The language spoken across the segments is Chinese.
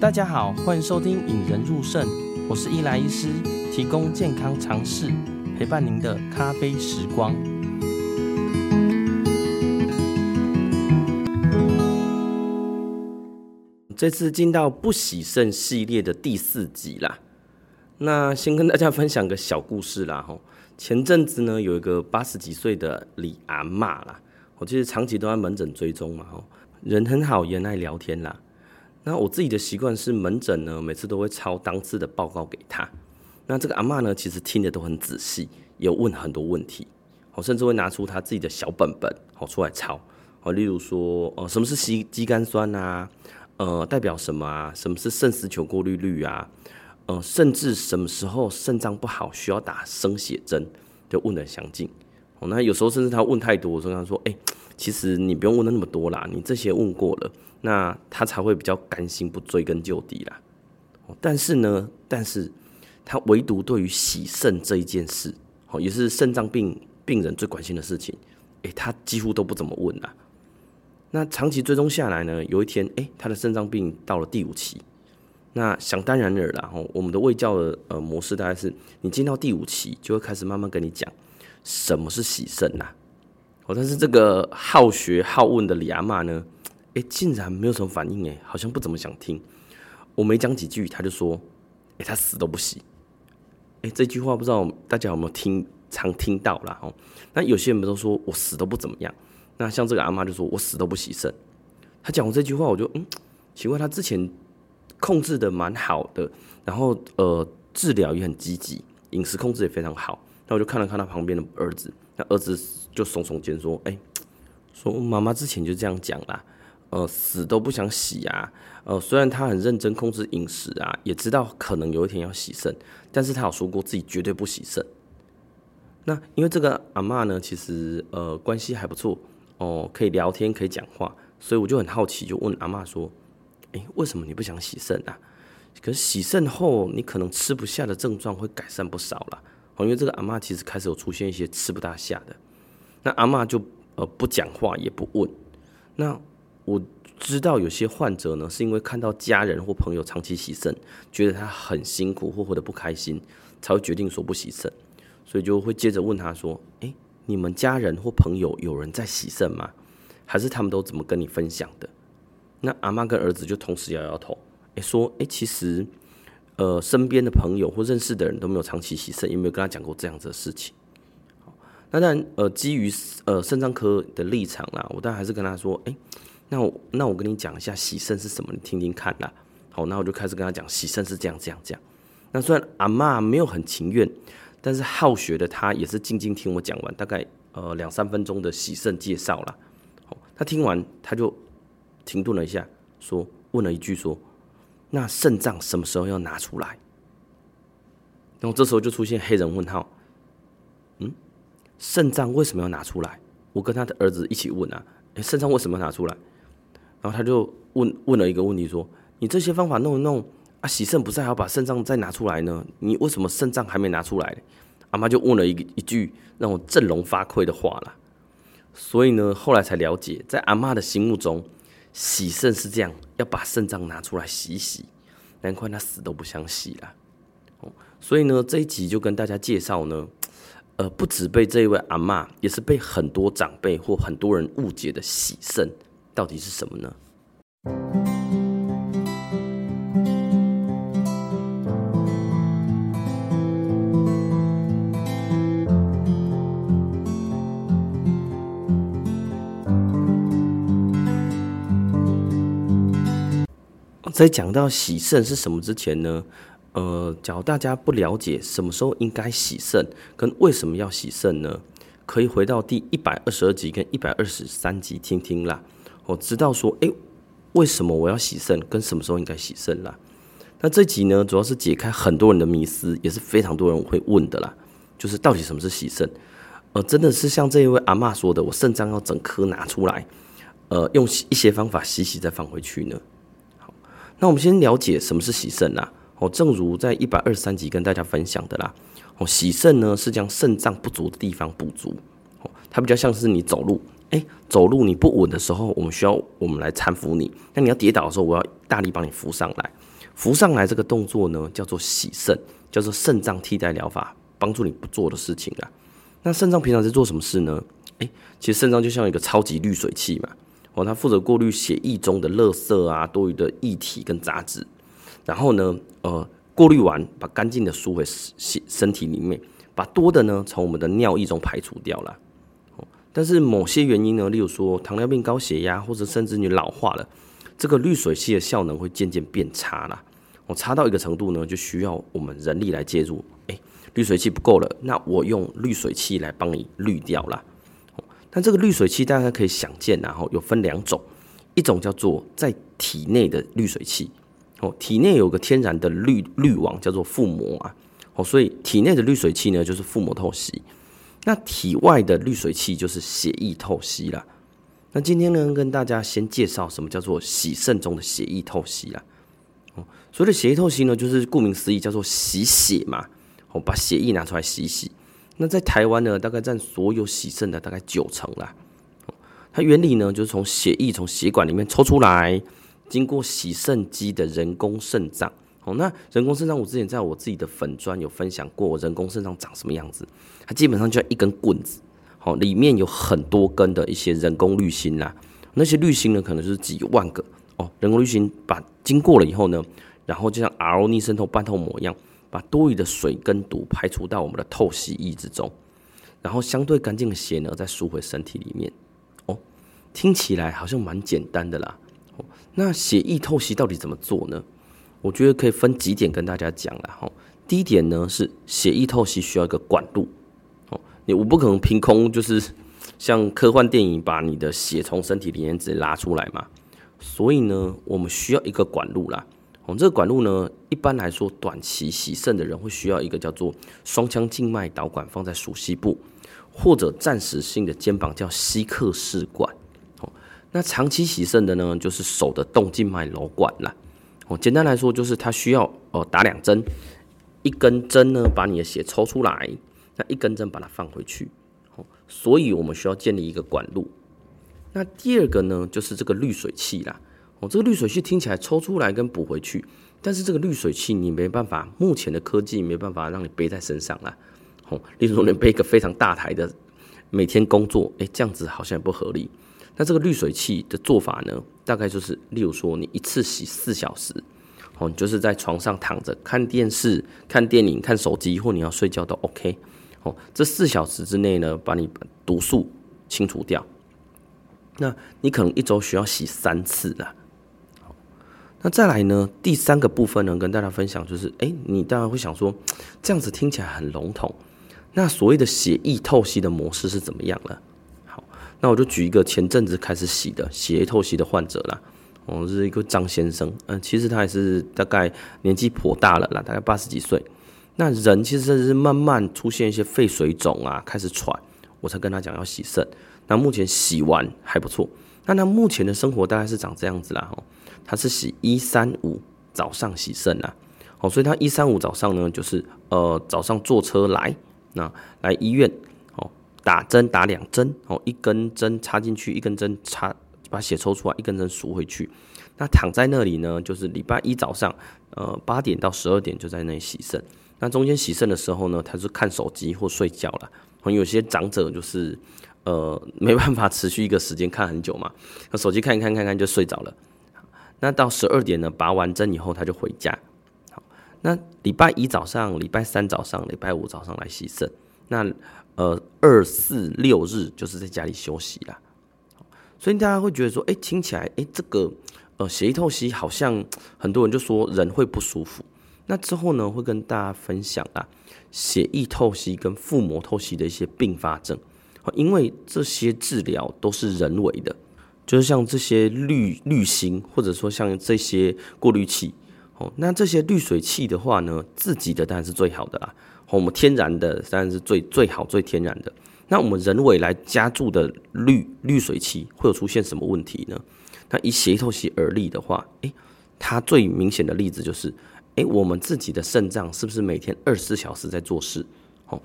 大家好，欢迎收听《引人入胜》，我是伊莱医师，提供健康常识，陪伴您的咖啡时光。这次进到不洗肾系列的第四集啦。那先跟大家分享个小故事啦。吼，前阵子呢，有一个八十几岁的李阿嬷啦，我其实长期都在门诊追踪嘛，哦，人很好，也爱聊天啦。那我自己的习惯是门诊呢，每次都会抄当次的报告给他。那这个阿嬷呢，其实听得都很仔细，有问很多问题，我甚至会拿出他自己的小本本，好出来抄。哦，例如说，呃，什么是肌肌酐酸啊？呃，代表什么啊？什么是肾丝球过滤率啊？呃，甚至什么时候肾脏不好需要打生血针，就问的详尽。哦，那有时候甚至他问太多，我就跟他说，哎、其实你不用问的那么多啦，你这些问过了。那他才会比较甘心不追根究底啦。但是呢，但是他唯独对于洗肾这一件事，哦，也是肾脏病病人最关心的事情，诶，他几乎都不怎么问啦。那长期追踪下来呢，有一天，诶，他的肾脏病到了第五期。那想当然尔啦，吼，我们的卫教的呃模式大概是，你进到第五期，就会开始慢慢跟你讲什么是喜肾呐。哦，但是这个好学好问的李阿嬷呢？哎，竟然没有什么反应，哎，好像不怎么想听。我没讲几句，他就说：“哎，他死都不洗。”哎，这句话不知道大家有没有听，常听到啦。哦。那有些人都说我死都不怎么样。那像这个阿嬷就说：“我死都不洗肾。”他讲过这句话，我就嗯，奇怪，他之前控制的蛮好的，然后呃，治疗也很积极，饮食控制也非常好。那我就看了看他旁边的儿子，那儿子就耸耸肩说：“哎，说妈妈之前就这样讲啦。”呃，死都不想洗啊！呃，虽然他很认真控制饮食啊，也知道可能有一天要洗肾，但是他有说过自己绝对不洗肾。那因为这个阿嬷呢，其实呃关系还不错哦，可以聊天，可以讲话，所以我就很好奇，就问阿嬷说：“哎，为什么你不想洗肾啊？可是洗肾后，你可能吃不下的症状会改善不少了。因为这个阿嬷其实开始有出现一些吃不大下的。那阿嬷就呃不讲话，也不问。那我知道有些患者呢，是因为看到家人或朋友长期洗肾，觉得他很辛苦或活得不开心，才会决定说不洗肾，所以就会接着问他说：“诶，你们家人或朋友有人在洗肾吗？还是他们都怎么跟你分享的？”那阿嬷跟儿子就同时摇摇头，诶，说：“诶，其实，呃，身边的朋友或认识的人都没有长期洗肾，也没有跟他讲过这样子的事情。”那当然，呃，基于呃肾脏科的立场啦，我当然还是跟他说：“诶。”那我那我跟你讲一下洗肾是什么，你听听看啦。好，那我就开始跟他讲洗肾是这样这样这样。那虽然阿嬷没有很情愿，但是好学的他也是静静听我讲完，大概呃两三分钟的洗肾介绍啦。好，他听完他就停顿了一下，说问了一句说：“那肾脏什么时候要拿出来？”然后这时候就出现黑人问号。嗯，肾脏为什么要拿出来？我跟他的儿子一起问啊，肾脏为什么要拿出来？然后他就问问了一个问题，说：“你这些方法弄一弄啊，洗肾不是还要把肾脏再拿出来呢？你为什么肾脏还没拿出来？”阿妈就问了一一句让我振聋发聩的话了。所以呢，后来才了解，在阿嬷的心目中，洗肾是这样，要把肾脏拿出来洗洗。难怪他死都不想洗啦。哦。所以呢，这一集就跟大家介绍呢，呃，不止被这一位阿妈，也是被很多长辈或很多人误解的洗肾。到底是什么呢？在讲到洗肾是什么之前呢，呃，假如大家不了解什么时候应该洗肾，跟为什么要洗肾呢？可以回到第一百二十二集跟一百二十三集听听啦。我知道说，诶，为什么我要洗肾？跟什么时候应该洗肾啦？那这集呢，主要是解开很多人的迷思，也是非常多人会问的啦。就是到底什么是洗肾？呃，真的是像这一位阿嬷说的，我肾脏要整颗拿出来，呃，用一些方法洗洗再放回去呢？那我们先了解什么是洗肾啦。哦，正如在一百二十三集跟大家分享的啦，哦，洗肾呢是将肾脏不足的地方补足。哦，它比较像是你走路。哎，走路你不稳的时候，我们需要我们来搀扶你。那你要跌倒的时候，我要大力帮你扶上来。扶上来这个动作呢，叫做洗肾，叫做肾脏替代疗法，帮助你不做的事情啊。那肾脏平常在做什么事呢？哎，其实肾脏就像一个超级滤水器嘛。哦，它负责过滤血液中的垃圾啊、多余的液体跟杂质，然后呢，呃，过滤完把干净的输回身身体里面，把多的呢从我们的尿液中排除掉了。但是某些原因呢，例如说糖尿病、高血压，或者甚至你老化了，这个滤水器的效能会渐渐变差啦。我差到一个程度呢，就需要我们人力来介入。哎，滤水器不够了，那我用滤水器来帮你滤掉了。那这个滤水器大家可以想见，然后有分两种，一种叫做在体内的滤水器。哦，体内有个天然的滤滤网叫做腹膜啊。哦，所以体内的滤水器呢，就是腹膜透析。那体外的滤水器就是血液透析啦。那今天呢，跟大家先介绍什么叫做洗肾中的血液透析啦。哦，所谓的血液透析呢，就是顾名思义叫做洗血嘛。哦，把血液拿出来洗洗。那在台湾呢，大概占所有洗肾的大概九成啦。它原理呢，就是从血液从血管里面抽出来，经过洗肾机的人工肾脏。哦，那人工肾脏，我之前在我自己的粉砖有分享过，人工肾脏长什么样子？它基本上就像一根棍子，好，里面有很多根的一些人工滤芯啦。那些滤芯呢，可能就是几万个哦。人工滤芯把经过了以后呢，然后就像 RO 逆渗透半透膜一样，把多余的水跟毒排除到我们的透析液之中，然后相对干净的血呢，再输回身体里面。哦，听起来好像蛮简单的啦。哦，那血液透析到底怎么做呢？我觉得可以分几点跟大家讲了哈。第一点呢是血液透析需要一个管路，哦，你我不可能凭空就是像科幻电影把你的血从身体里面直接拉出来嘛，所以呢我们需要一个管路啦。哦，这个管路呢一般来说短期洗肾的人会需要一个叫做双腔静脉导管放在鼠膝部，或者暂时性的肩膀叫希克氏管。哦，那长期洗肾的呢就是手的动静脉瘘管啦。哦，简单来说就是它需要哦打两针，一根针呢把你的血抽出来，那一根针把它放回去。哦，所以我们需要建立一个管路。那第二个呢就是这个滤水器啦。哦，这个滤水器听起来抽出来跟补回去，但是这个滤水器你没办法，目前的科技没办法让你背在身上啦。哦，例如说你背一个非常大台的，每天工作，诶，这样子好像也不合理。那这个滤水器的做法呢，大概就是，例如说你一次洗四小时，哦，你就是在床上躺着看电视、看电影、看手机，或你要睡觉都 OK，哦，这四小时之内呢，把你毒素清除掉。那你可能一周需要洗三次啦。那再来呢，第三个部分呢，跟大家分享就是，哎，你当然会想说，这样子听起来很笼统，那所谓的血液透析的模式是怎么样了？那我就举一个前阵子开始洗的血液透析的患者啦，哦，是一个张先生，嗯，其实他也是大概年纪颇大了啦，大概八十几岁。那人其实是慢慢出现一些肺水肿啊，开始喘，我才跟他讲要洗肾。那目前洗完还不错，那他目前的生活大概是长这样子啦，哦，他是洗一三五早上洗肾啦，哦，所以他一三五早上呢，就是呃早上坐车来，那来医院。哦打针打两针哦，一根针插进去，一根针插把血抽出来，一根针输回去。那躺在那里呢，就是礼拜一早上，呃，八点到十二点就在那里洗肾。那中间洗肾的时候呢，他是看手机或睡觉了。有些长者就是呃没办法持续一个时间看很久嘛，那手机看一看看看就睡着了。那到十二点呢，拔完针以后他就回家。好，那礼拜一早上、礼拜三早上、礼拜五早上来洗肾。那呃，二四六日就是在家里休息啦，所以大家会觉得说，哎、听起来，哎、这个呃血液透析好像很多人就说人会不舒服。那之后呢，会跟大家分享啊，血液透析跟腹膜透析的一些并发症，因为这些治疗都是人为的，就是像这些滤滤芯，或者说像这些过滤器，哦，那这些滤水器的话呢，自己的当然是最好的啦。我们天然的当然是最最好最天然的。那我们人为来加注的滤滤水器会有出现什么问题呢？那以血透析而立的话，诶，它最明显的例子就是，诶，我们自己的肾脏是不是每天二十四小时在做事？哦，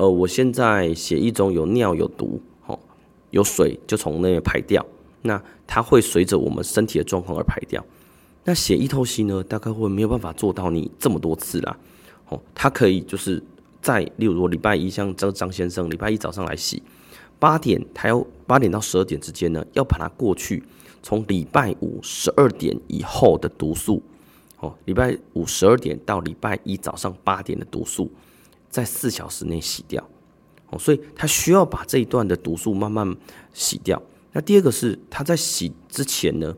呃，我现在血液中有尿有毒，哦，有水就从那边排掉，那它会随着我们身体的状况而排掉。那血液透析呢，大概会没有办法做到你这么多次啦。哦，它可以就是在，例如说礼拜一，像张张先生礼拜一早上来洗，八点，他要八点到十二点之间呢，要把它过去，从礼拜五十二点以后的毒素，哦，礼拜五十二点到礼拜一早上八点的毒素，在四小时内洗掉。哦，所以他需要把这一段的毒素慢慢洗掉。那第二个是他在洗之前呢，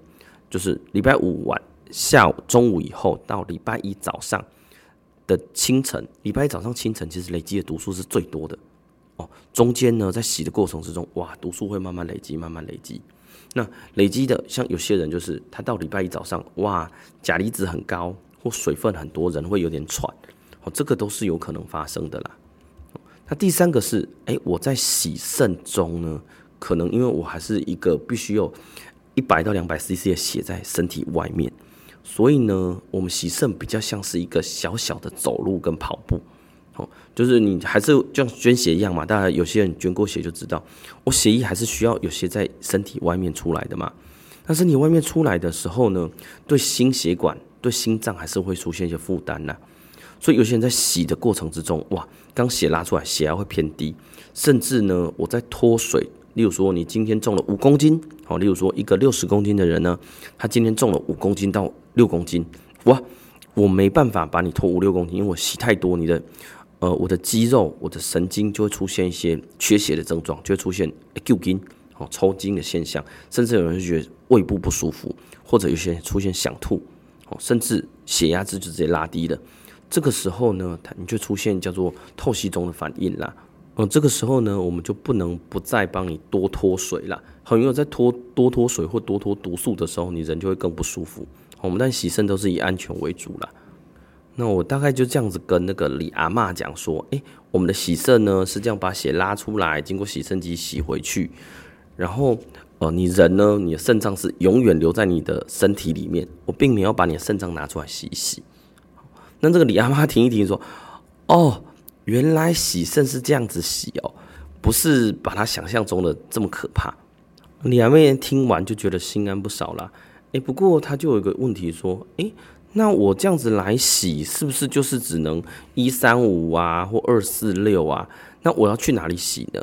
就是礼拜五晚下午中午以后到礼拜一早上的清晨，礼拜一早上清晨其实累积的毒素是最多的。哦，中间呢在洗的过程之中，哇，毒素会慢慢累积，慢慢累积。那累积的像有些人就是他到礼拜一早上，哇，钾离子很高或水分很多，人会有点喘。哦，这个都是有可能发生的啦。那第三个是，哎，我在洗肾中呢，可能因为我还是一个必须有一百到两百 CC 的血在身体外面，所以呢，我们洗肾比较像是一个小小的走路跟跑步，哦，就是你还是就像捐血一样嘛，大家有些人捐过血就知道，我血液还是需要有些在身体外面出来的嘛。那身体外面出来的时候呢，对心血管、对心脏还是会出现一些负担呐。所以有些人在洗的过程之中，哇，刚血拉出来，血压会偏低，甚至呢，我在脱水，例如说你今天重了五公斤，好，例如说一个六十公斤的人呢，他今天重了五公斤到六公斤，哇，我没办法把你脱五六公斤，因为我洗太多，你的，呃，我的肌肉、我的神经就会出现一些缺血的症状，就会出现抽筋，哦，抽筋的现象，甚至有人觉得胃部不舒服，或者有些人出现想吐，哦，甚至血压值就直接拉低了。这个时候呢，它你就出现叫做透析中的反应啦。嗯，这个时候呢，我们就不能不再帮你多脱水啦。很因为在脱多脱水或多脱毒素的时候，你人就会更不舒服。我们但洗肾都是以安全为主啦。那我大概就这样子跟那个李阿嬷讲说，诶，我们的洗肾呢是这样把血拉出来，经过洗肾机洗回去，然后呃，你人呢，你的肾脏是永远留在你的身体里面，我并没有把你的肾脏拿出来洗一洗。那这个李阿妈停一停说，哦，原来洗肾是这样子洗哦，不是把他想象中的这么可怕。李阿妹听完就觉得心安不少了。诶，不过她就有一个问题说，诶，那我这样子来洗，是不是就是只能一三五啊，或二四六啊？那我要去哪里洗呢？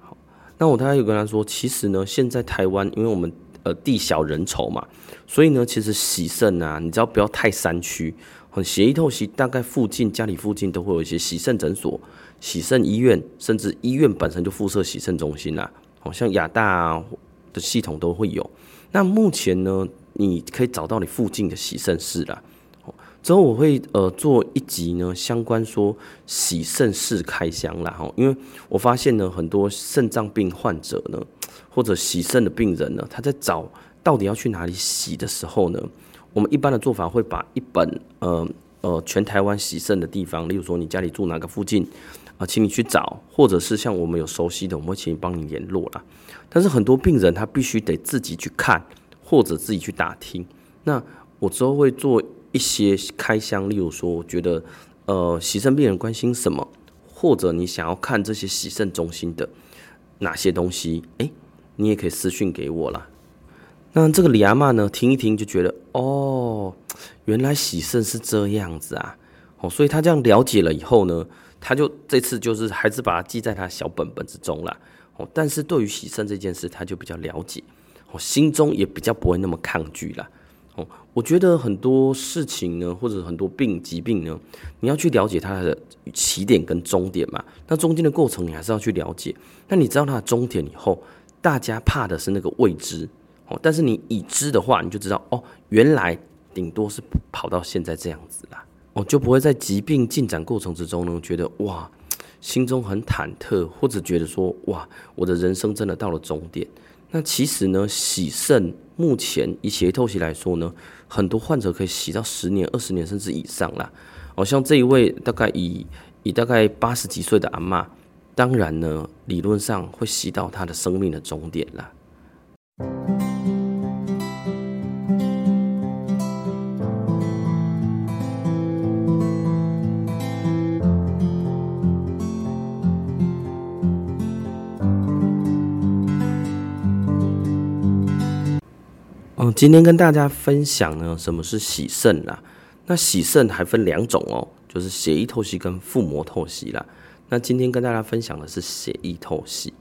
好，那我大概有跟她说，其实呢，现在台湾因为我们呃地小人稠嘛，所以呢，其实洗肾啊，你只要不要太山区。血液透析大概附近家里附近都会有一些洗肾诊所、洗肾医院，甚至医院本身就附设洗肾中心啦。好像亚大的系统都会有。那目前呢，你可以找到你附近的洗肾室啦。之后我会呃做一集呢，相关说洗肾室开箱啦。哈，因为我发现呢，很多肾脏病患者呢，或者洗肾的病人呢，他在找到底要去哪里洗的时候呢，我们一般的做法会把一本呃呃全台湾洗肾的地方，例如说你家里住哪个附近啊，请你去找，或者是像我们有熟悉的，我们会请你帮你联络啦。但是很多病人他必须得自己去看，或者自己去打听。那我之后会做一些开箱，例如说我觉得呃洗肾病人关心什么，或者你想要看这些洗肾中心的哪些东西，诶，你也可以私讯给我啦。那这个李阿嬷呢，听一听就觉得哦，原来洗肾是这样子啊，哦，所以他这样了解了以后呢，他就这次就是还是把它记在他小本本之中了，哦，但是对于洗肾这件事，他就比较了解，哦，心中也比较不会那么抗拒了，哦，我觉得很多事情呢，或者很多病疾病呢，你要去了解它的起点跟终点嘛，那中间的过程你还是要去了解，那你知道它的终点以后，大家怕的是那个未知。哦，但是你已知的话，你就知道哦，原来顶多是跑到现在这样子啦，哦，就不会在疾病进展过程之中呢，觉得哇，心中很忐忑，或者觉得说哇，我的人生真的到了终点。那其实呢，洗肾目前以血液透析来说呢，很多患者可以洗到十年、二十年甚至以上啦。哦，像这一位大概以以大概八十几岁的阿嬷，当然呢，理论上会洗到他的生命的终点啦。今天跟大家分享呢，什么是洗肾啦？那洗肾还分两种哦，就是血液透析跟腹膜透析啦。那今天跟大家分享的是血液透析。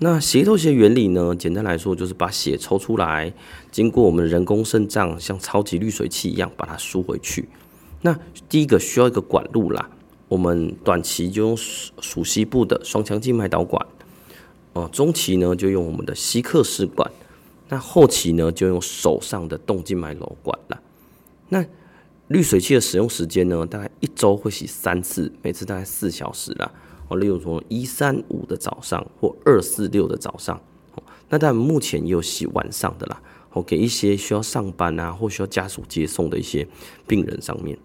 那血液透析的原理呢，简单来说就是把血抽出来，经过我们人工肾脏像超级滤水器一样把它输回去。那第一个需要一个管路啦，我们短期就用鼠蹊部的双腔静脉导管，哦，中期呢就用我们的希克氏管，那后期呢就用手上的动静脉瘘管了。那滤水器的使用时间呢，大概一周会洗三次，每次大概四小时啦。哦，例如说一三五的早上或二四六的早上，哦，那但目前也有洗晚上的啦，哦，给一些需要上班啊或需要家属接送的一些病人上面。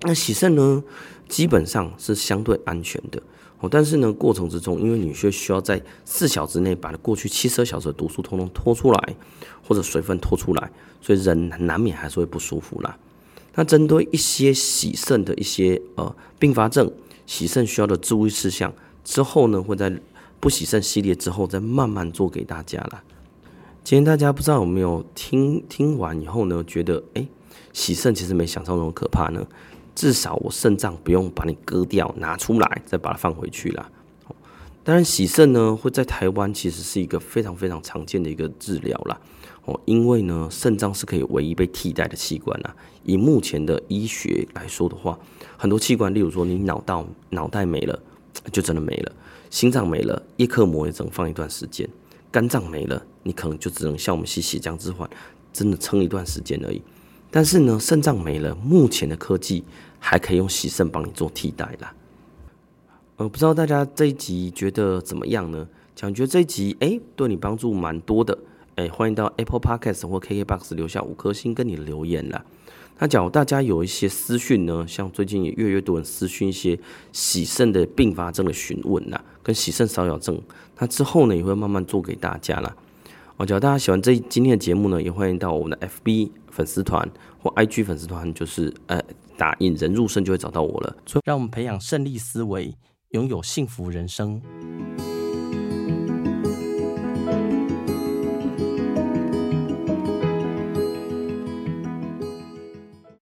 那洗肾呢，基本上是相对安全的，但是呢，过程之中，因为你需需要在四小时内把过去七十二小时的毒素通通拖出来，或者水分拖出来，所以人难免还是会不舒服啦。那针对一些洗肾的一些呃并发症。洗肾需要的注意事项，之后呢，会在不洗肾系列之后再慢慢做给大家啦。今天大家不知道有没有听听完以后呢，觉得哎、洗肾其实没想象中可怕呢。至少我肾脏不用把你割掉拿出来，再把它放回去啦。当然，洗肾呢会在台湾其实是一个非常非常常见的一个治疗啦。哦，因为呢，肾脏是可以唯一被替代的器官啦。以目前的医学来说的话，很多器官，例如说你脑到脑袋没了，就真的没了；心脏没了，叶克膜也只能放一段时间；肝脏没了，你可能就只能像我们吸血浆置换，真的撑一段时间而已。但是呢，肾脏没了，目前的科技还可以用洗肾帮你做替代啦。呃，不知道大家这一集觉得怎么样呢？讲觉这一集哎、对你帮助蛮多的。哎，欢迎到 Apple Podcast 或 KKBox 留下五颗星跟你留言啦。那假如大家有一些私讯呢，像最近也越来越多人私讯一些洗肾的并发症的询问啦，跟洗肾骚扰症，那之后呢也会慢慢做给大家啦。哦，假如大家喜欢这今天的节目呢，也欢迎到我们的 FB 粉丝团或 IG 粉丝团，就是呃打引人入胜就会找到我了。所以让我们培养胜利思维，拥有幸福人生。